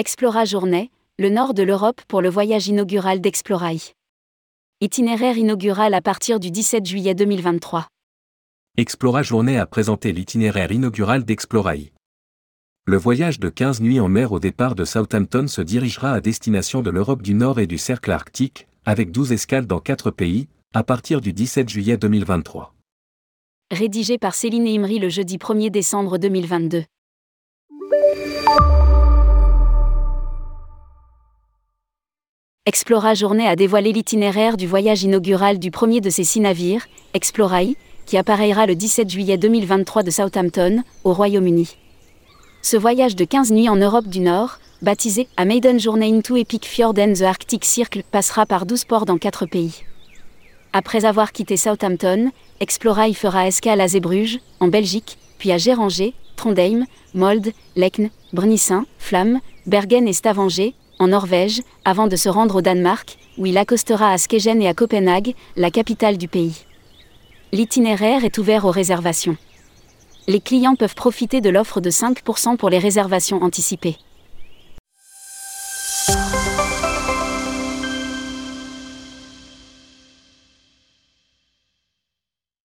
Explora Journée, le nord de l'Europe pour le voyage inaugural d'Explorail. Itinéraire inaugural à partir du 17 juillet 2023. Explora Journée a présenté l'itinéraire inaugural d'Explorail. Le voyage de 15 nuits en mer au départ de Southampton se dirigera à destination de l'Europe du Nord et du cercle arctique, avec 12 escales dans 4 pays, à partir du 17 juillet 2023. Rédigé par Céline Imri le jeudi 1er décembre 2022. Explora Journée a dévoilé l'itinéraire du voyage inaugural du premier de ses six navires, Explorai, qui appareillera le 17 juillet 2023 de Southampton, au Royaume-Uni. Ce voyage de 15 nuits en Europe du Nord, baptisé A Maiden Journey into Epic Fjord and the Arctic Circle, passera par 12 ports dans 4 pays. Après avoir quitté Southampton, Explorai fera escale à Zeebrugge, en Belgique, puis à Géranger, Trondheim, Molde, Lekne, Brnissin, Flamme, Bergen et Stavanger, en Norvège, avant de se rendre au Danemark, où il accostera à Skegen et à Copenhague, la capitale du pays. L'itinéraire est ouvert aux réservations. Les clients peuvent profiter de l'offre de 5% pour les réservations anticipées.